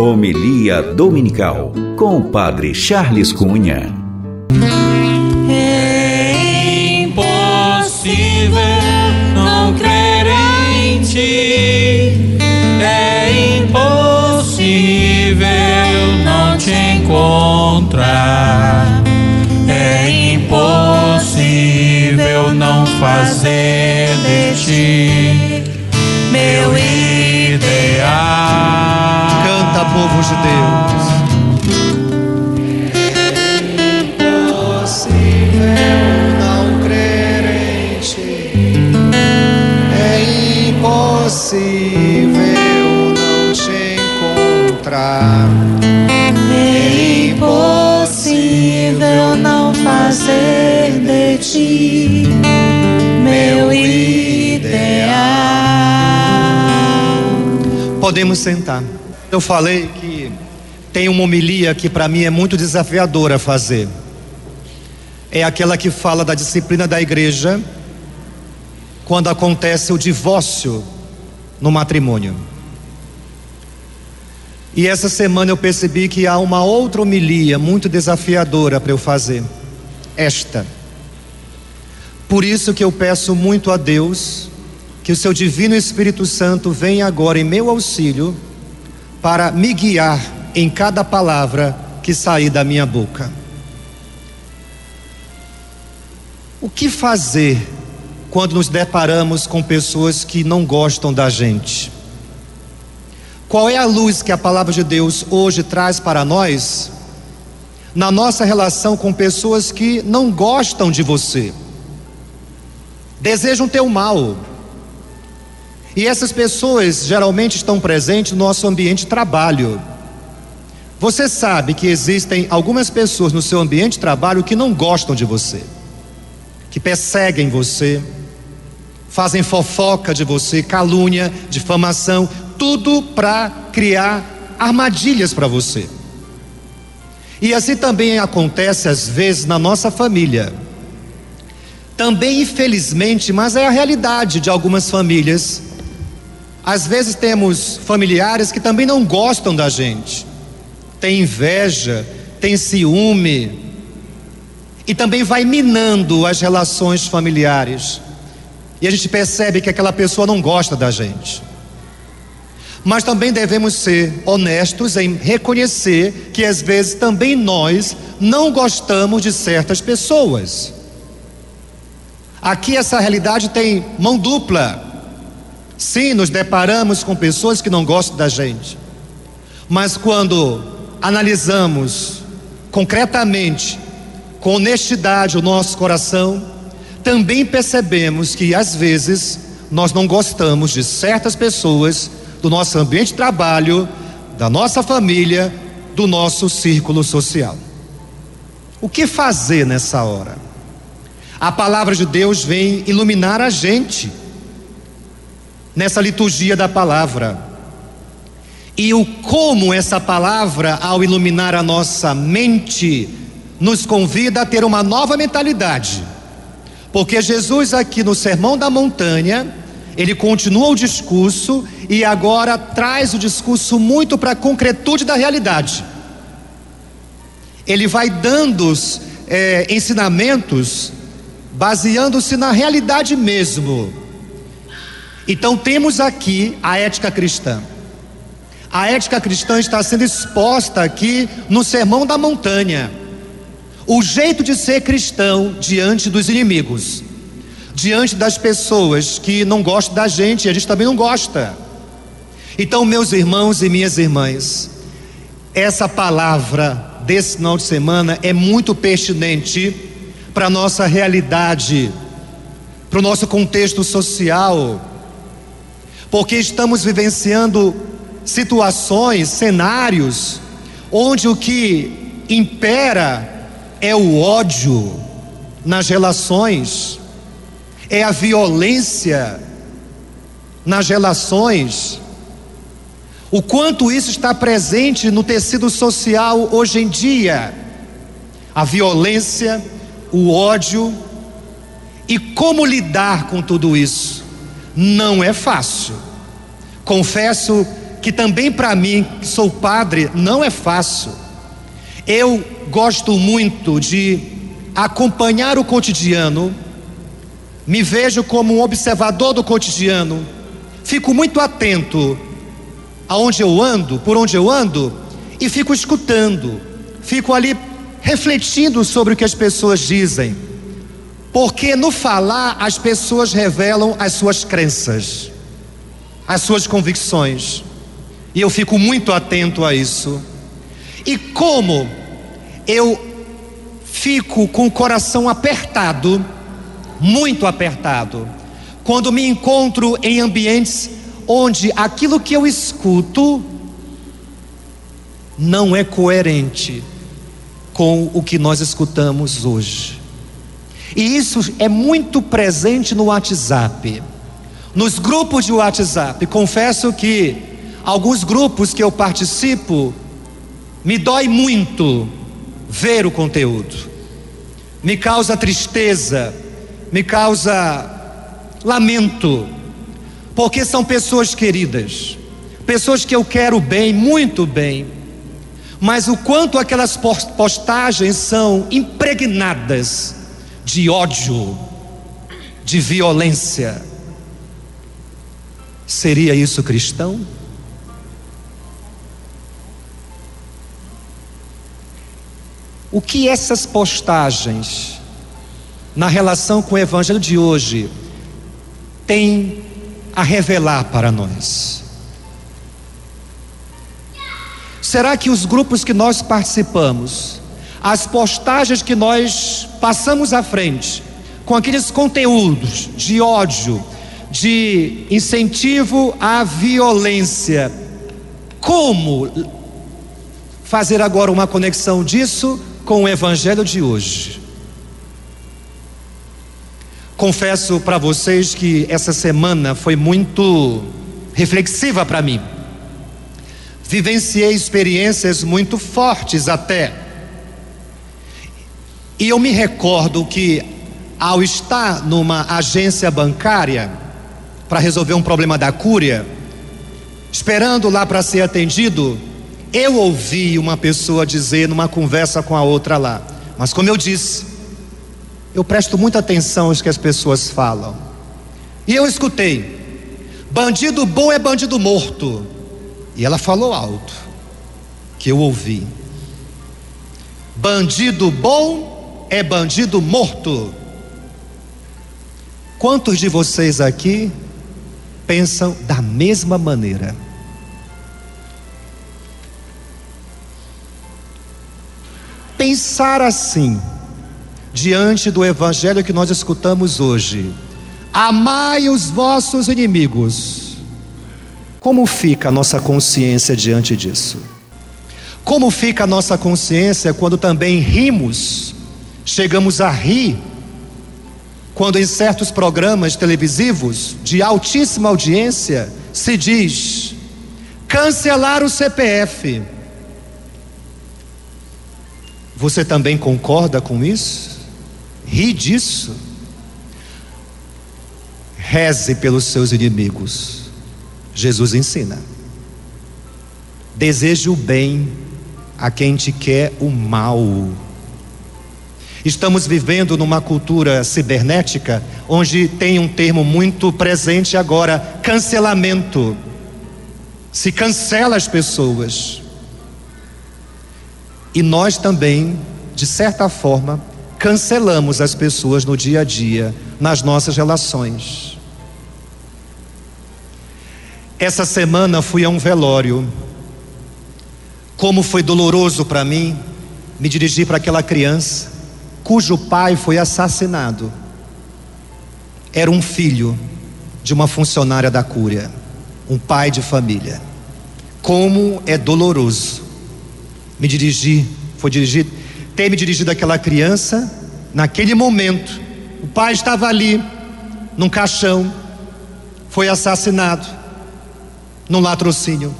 Homilia Dominical com o Padre Charles Cunha. É impossível não crer em ti. É impossível não te encontrar. É impossível não fazer de ti meu ideal. Povo de Deus. não crer em ti. É impossível não te encontrar. É impossível não fazer de ti meu ideal. Podemos sentar. Eu falei que tem uma homilia que para mim é muito desafiadora fazer. É aquela que fala da disciplina da igreja quando acontece o divórcio no matrimônio. E essa semana eu percebi que há uma outra homilia muito desafiadora para eu fazer. Esta. Por isso que eu peço muito a Deus que o seu divino Espírito Santo venha agora em meu auxílio para me guiar em cada palavra que sair da minha boca. O que fazer quando nos deparamos com pessoas que não gostam da gente? Qual é a luz que a palavra de Deus hoje traz para nós na nossa relação com pessoas que não gostam de você, desejam teu mal? E essas pessoas geralmente estão presentes no nosso ambiente de trabalho. Você sabe que existem algumas pessoas no seu ambiente de trabalho que não gostam de você, que perseguem você, fazem fofoca de você, calúnia, difamação, tudo para criar armadilhas para você. E assim também acontece às vezes na nossa família. Também, infelizmente, mas é a realidade de algumas famílias. Às vezes temos familiares que também não gostam da gente, tem inveja, tem ciúme, e também vai minando as relações familiares. E a gente percebe que aquela pessoa não gosta da gente. Mas também devemos ser honestos em reconhecer que às vezes também nós não gostamos de certas pessoas. Aqui essa realidade tem mão dupla. Sim, nos deparamos com pessoas que não gostam da gente. Mas quando analisamos concretamente, com honestidade o nosso coração, também percebemos que às vezes nós não gostamos de certas pessoas do nosso ambiente de trabalho, da nossa família, do nosso círculo social. O que fazer nessa hora? A palavra de Deus vem iluminar a gente nessa liturgia da palavra. E o como essa palavra, ao iluminar a nossa mente, nos convida a ter uma nova mentalidade. Porque Jesus, aqui no Sermão da Montanha, ele continua o discurso e agora traz o discurso muito para a concretude da realidade. Ele vai dando é, ensinamentos baseando-se na realidade mesmo. Então temos aqui a ética cristã. A ética cristã está sendo exposta aqui no Sermão da Montanha. O jeito de ser cristão diante dos inimigos, diante das pessoas que não gostam da gente, a gente também não gosta. Então, meus irmãos e minhas irmãs, essa palavra desse final de semana é muito pertinente para a nossa realidade, para o nosso contexto social, porque estamos vivenciando situações, cenários, onde o que impera é o ódio nas relações, é a violência nas relações. O quanto isso está presente no tecido social hoje em dia. A violência, o ódio e como lidar com tudo isso. Não é fácil. Confesso que também para mim, que sou padre, não é fácil. Eu gosto muito de acompanhar o cotidiano, me vejo como um observador do cotidiano, fico muito atento aonde eu ando, por onde eu ando, e fico escutando, fico ali refletindo sobre o que as pessoas dizem, porque no falar as pessoas revelam as suas crenças, as suas convicções, e eu fico muito atento a isso. E como eu fico com o coração apertado, muito apertado, quando me encontro em ambientes onde aquilo que eu escuto não é coerente com o que nós escutamos hoje. E isso é muito presente no WhatsApp. Nos grupos de WhatsApp, confesso que alguns grupos que eu participo me dói muito ver o conteúdo. Me causa tristeza, me causa lamento, porque são pessoas queridas, pessoas que eu quero bem, muito bem, mas o quanto aquelas postagens são impregnadas de ódio, de violência. Seria isso cristão? O que essas postagens, na relação com o Evangelho de hoje, têm a revelar para nós? Será que os grupos que nós participamos, as postagens que nós passamos à frente, com aqueles conteúdos de ódio, de incentivo à violência, como fazer agora uma conexão disso com o evangelho de hoje. Confesso para vocês que essa semana foi muito reflexiva para mim. Vivenciei experiências muito fortes até. E eu me recordo que, ao estar numa agência bancária para resolver um problema da cúria, esperando lá para ser atendido, eu ouvi uma pessoa dizer numa conversa com a outra lá, mas como eu disse, eu presto muita atenção às que as pessoas falam. E eu escutei: bandido bom é bandido morto. E ela falou alto, que eu ouvi: bandido bom é bandido morto. Quantos de vocês aqui pensam da mesma maneira? pensar assim, diante do evangelho que nós escutamos hoje, amai os vossos inimigos, como fica a nossa consciência diante disso? Como fica a nossa consciência quando também rimos, chegamos a rir, quando em certos programas televisivos de altíssima audiência se diz cancelar o CPF você também concorda com isso? Ri disso? Reze pelos seus inimigos. Jesus ensina. Deseje o bem a quem te quer o mal. Estamos vivendo numa cultura cibernética onde tem um termo muito presente agora: cancelamento. Se cancela as pessoas. E nós também, de certa forma, cancelamos as pessoas no dia a dia, nas nossas relações. Essa semana fui a um velório. Como foi doloroso para mim me dirigir para aquela criança cujo pai foi assassinado. Era um filho de uma funcionária da Cúria, um pai de família. Como é doloroso me dirigi, foi dirigir, ter me dirigido àquela criança, naquele momento, o pai estava ali, num caixão, foi assassinado, num latrocínio.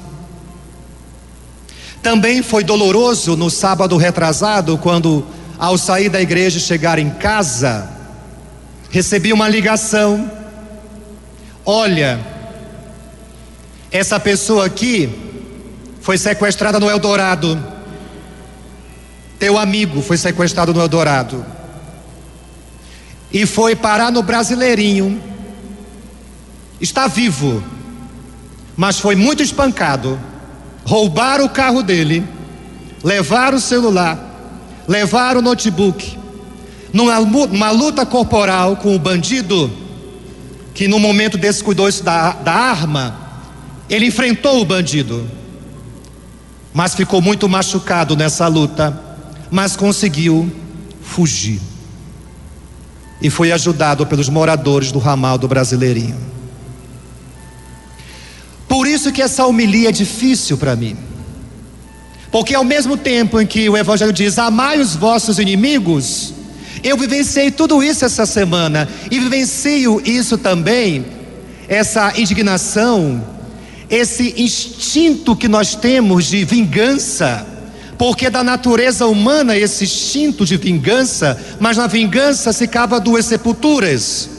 Também foi doloroso no sábado retrasado, quando, ao sair da igreja e chegar em casa, recebi uma ligação. Olha, Essa pessoa aqui foi sequestrada no Eldorado. Teu amigo foi sequestrado no Eldorado. E foi parar no Brasileirinho. Está vivo, mas foi muito espancado. Roubaram o carro dele, levaram o celular, levaram o notebook. Numa, numa luta corporal com o bandido, que no momento descuidou-se da, da arma, ele enfrentou o bandido, mas ficou muito machucado nessa luta, mas conseguiu fugir. E foi ajudado pelos moradores do ramal do Brasileirinho. Por isso que essa homilia é difícil para mim. Porque ao mesmo tempo em que o Evangelho diz: amai os vossos inimigos, eu vivenciei tudo isso essa semana e vivencio isso também, essa indignação, esse instinto que nós temos de vingança, porque da natureza humana esse instinto de vingança, mas na vingança se cava duas sepulturas,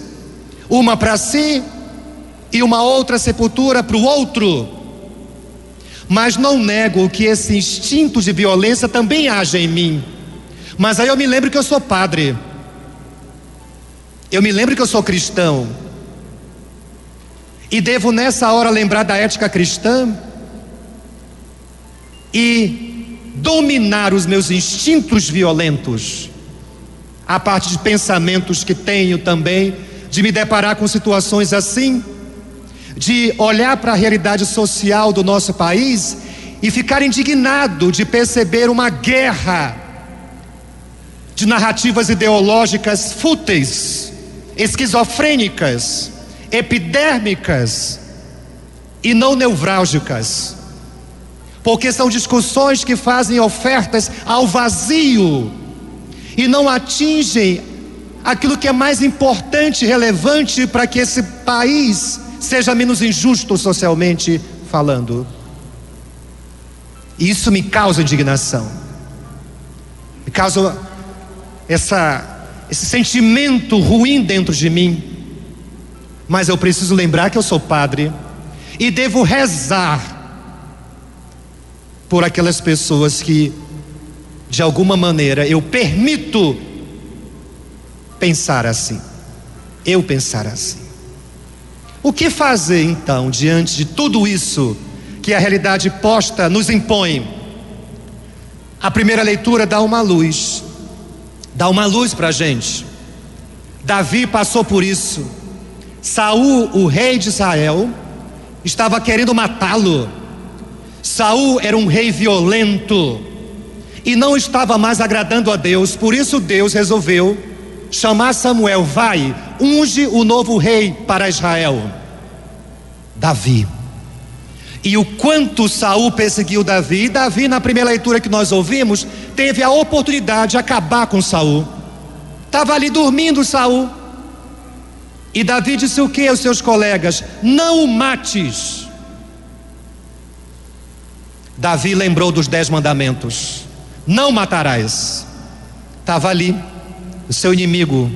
uma para si e uma outra sepultura para o outro. Mas não nego que esse instinto de violência também age em mim. Mas aí eu me lembro que eu sou padre. Eu me lembro que eu sou cristão. E devo nessa hora lembrar da ética cristã e dominar os meus instintos violentos, a parte de pensamentos que tenho também, de me deparar com situações assim, de olhar para a realidade social do nosso país e ficar indignado de perceber uma guerra de narrativas ideológicas fúteis, esquizofrênicas, epidérmicas e não nevrálgicas. Porque são discussões que fazem ofertas ao vazio e não atingem aquilo que é mais importante relevante para que esse país seja menos injusto socialmente falando. Isso me causa indignação, me causa essa, esse sentimento ruim dentro de mim, mas eu preciso lembrar que eu sou padre e devo rezar por aquelas pessoas que, de alguma maneira, eu permito pensar assim, eu pensar assim. O que fazer então diante de tudo isso que a realidade posta nos impõe? A primeira leitura dá uma luz dá uma luz para a gente. Davi passou por isso. Saul, o rei de Israel, estava querendo matá-lo. Saul era um rei violento e não estava mais agradando a Deus, por isso Deus resolveu chamar Samuel, vai, unge o novo rei para Israel. Davi. E o quanto Saul perseguiu Davi, Davi, na primeira leitura que nós ouvimos, teve a oportunidade de acabar com Saul. Estava ali dormindo Saul. E Davi disse o que aos seus colegas? Não o mates. Davi lembrou dos dez mandamentos: Não matarás. Estava ali, seu inimigo,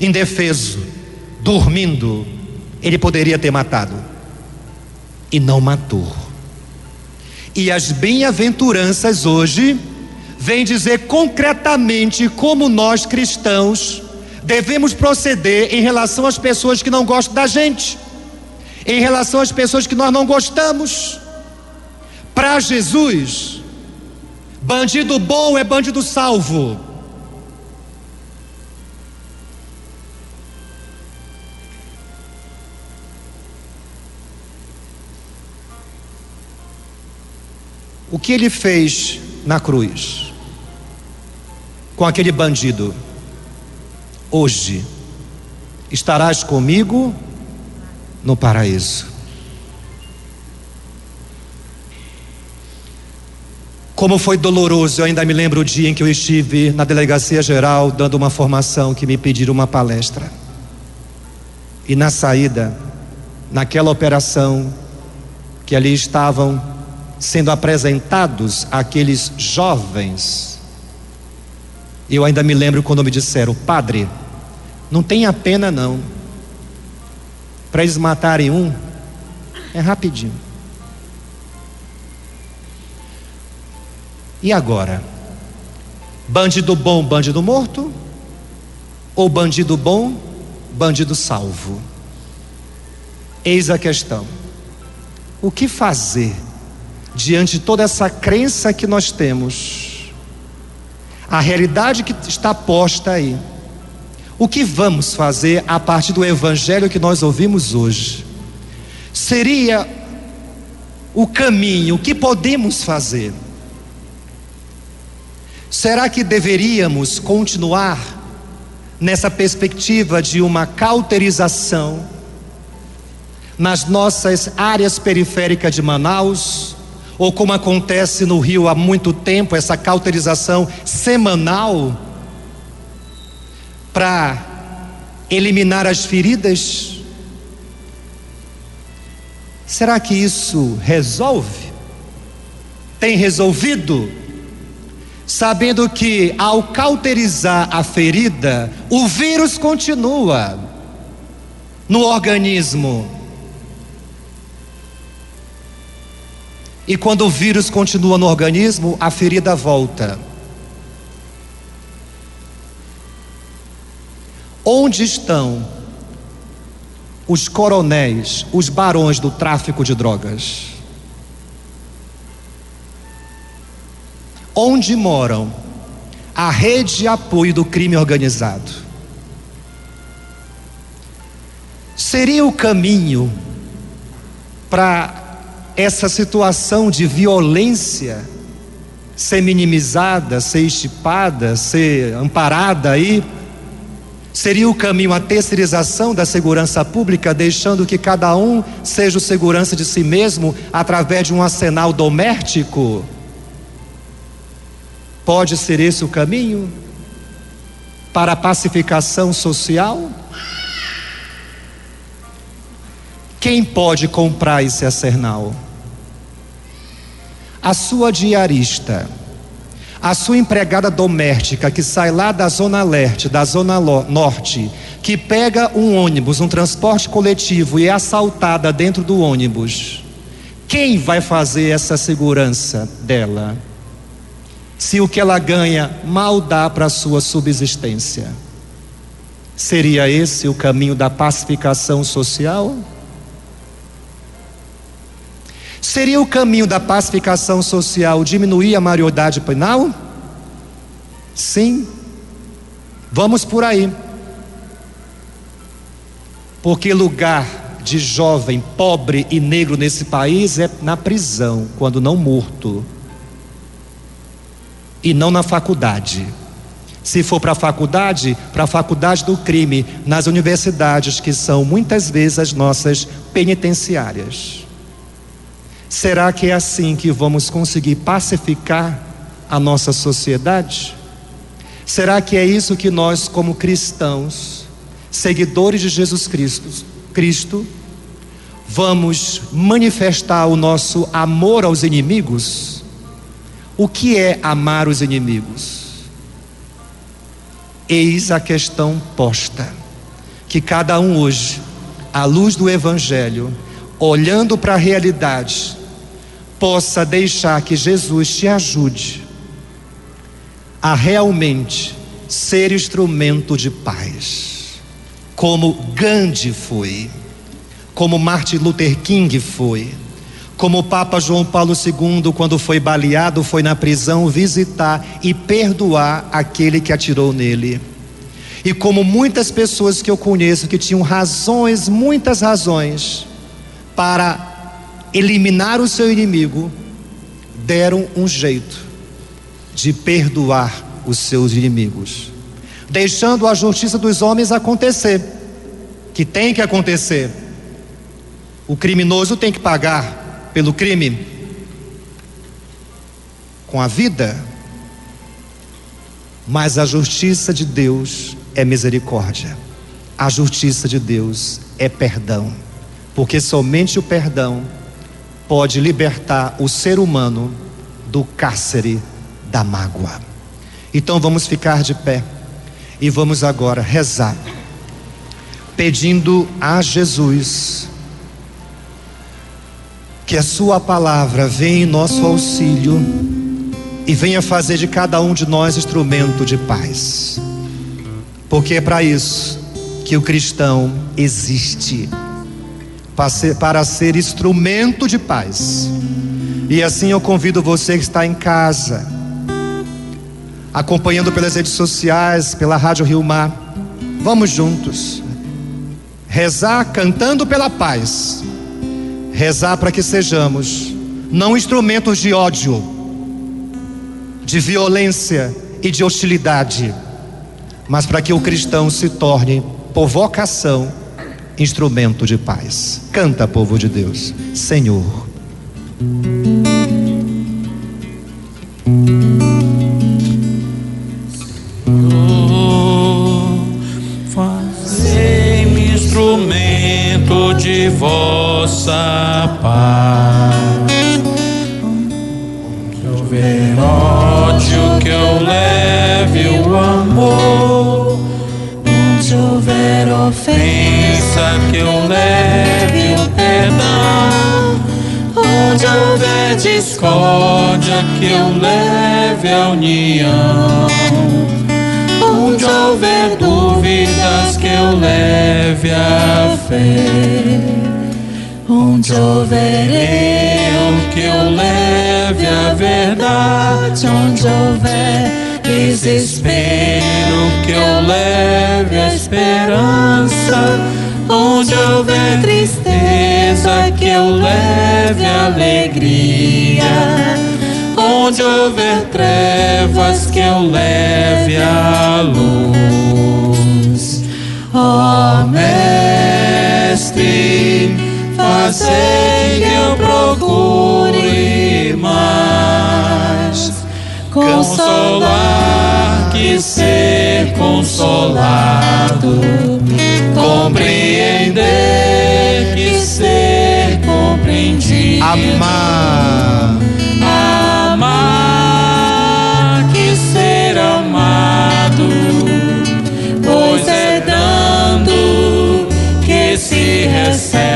indefeso, dormindo. Ele poderia ter matado e não matou. E as bem-aventuranças hoje vêm dizer concretamente como nós cristãos devemos proceder em relação às pessoas que não gostam da gente, em relação às pessoas que nós não gostamos. Para Jesus, bandido bom é bandido salvo. O que ele fez na cruz com aquele bandido? Hoje estarás comigo no paraíso. Como foi doloroso, eu ainda me lembro o dia em que eu estive na delegacia geral dando uma formação que me pediram uma palestra. E na saída, naquela operação que ali estavam sendo apresentados aqueles jovens. Eu ainda me lembro quando me disseram, padre, não tenha pena não. Para eles matarem um, é rapidinho. E agora? Bandido bom, bandido morto? Ou bandido bom, bandido salvo? Eis a questão. O que fazer diante de toda essa crença que nós temos? A realidade que está posta aí. O que vamos fazer a partir do evangelho que nós ouvimos hoje? Seria o caminho, o que podemos fazer? Será que deveríamos continuar nessa perspectiva de uma cauterização nas nossas áreas periféricas de Manaus? Ou como acontece no Rio há muito tempo, essa cauterização semanal para eliminar as feridas? Será que isso resolve? Tem resolvido? Sabendo que ao cauterizar a ferida, o vírus continua no organismo. E quando o vírus continua no organismo, a ferida volta. Onde estão os coronéis, os barões do tráfico de drogas? Onde moram a rede de apoio do crime organizado? Seria o caminho para essa situação de violência ser minimizada, ser estipada, ser amparada aí Seria o caminho a terceirização da segurança pública, deixando que cada um seja o segurança de si mesmo através de um arsenal doméstico? Pode ser esse o caminho para a pacificação social? Quem pode comprar esse arsenal? A sua diarista a sua empregada doméstica que sai lá da zona leste, da zona norte, que pega um ônibus, um transporte coletivo e é assaltada dentro do ônibus, quem vai fazer essa segurança dela? Se o que ela ganha mal dá para a sua subsistência. Seria esse o caminho da pacificação social? Seria o caminho da pacificação social diminuir a maioridade penal? Sim. Vamos por aí. Porque lugar de jovem pobre e negro nesse país é na prisão, quando não morto. E não na faculdade. Se for para a faculdade, para a faculdade do crime, nas universidades, que são muitas vezes as nossas penitenciárias. Será que é assim que vamos conseguir pacificar a nossa sociedade? Será que é isso que nós, como cristãos, seguidores de Jesus Cristo, Cristo, vamos manifestar o nosso amor aos inimigos? O que é amar os inimigos? Eis a questão posta, que cada um hoje, à luz do Evangelho, olhando para a realidade, possa deixar que Jesus te ajude a realmente ser instrumento de paz, como Gandhi foi, como Martin Luther King foi, como o Papa João Paulo II, quando foi baleado, foi na prisão visitar e perdoar aquele que atirou nele. E como muitas pessoas que eu conheço que tinham razões, muitas razões, para eliminar o seu inimigo, deram um jeito de perdoar os seus inimigos, deixando a justiça dos homens acontecer, que tem que acontecer. O criminoso tem que pagar pelo crime com a vida, mas a justiça de Deus é misericórdia. A justiça de Deus é perdão porque somente o perdão pode libertar o ser humano do cárcere da mágoa. Então vamos ficar de pé e vamos agora rezar, pedindo a Jesus que a Sua palavra venha em nosso auxílio e venha fazer de cada um de nós instrumento de paz. Porque é para isso que o cristão existe para ser, para ser instrumento de paz. E assim eu convido você que está em casa, acompanhando pelas redes sociais, pela Rádio Rio Mar, vamos juntos. Rezar cantando pela paz, rezar para que sejamos não instrumentos de ódio, de violência e de hostilidade, mas para que o cristão se torne, por vocação, instrumento de paz. Canta, povo de Deus, Senhor. Fazei-me instrumento de vossa paz. Que houver ódio, que eu leve o amor. Onde houver ofensa, que eu leve o perdão. Onde houver discórdia, que eu leve a união. Onde houver dúvidas, que eu leve a fé. onde houver Eu que eu leve a verdade. onde houver Desespero, que eu leve a esperança. Onde houver tristeza, que eu leve alegria. Onde houver trevas, que eu leve a luz. Ó Mestre, fazei que eu procure mais consolar que ser consolado, compreender ser compreendido, Amar. amar que ser amado, pois é dando que se recebe,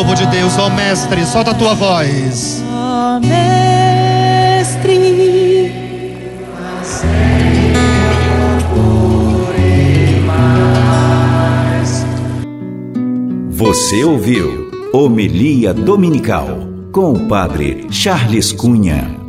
povo de Deus, ó Mestre, solta a tua voz. ó mestre. Você ouviu Homilia Dominical com o Padre Charles Cunha.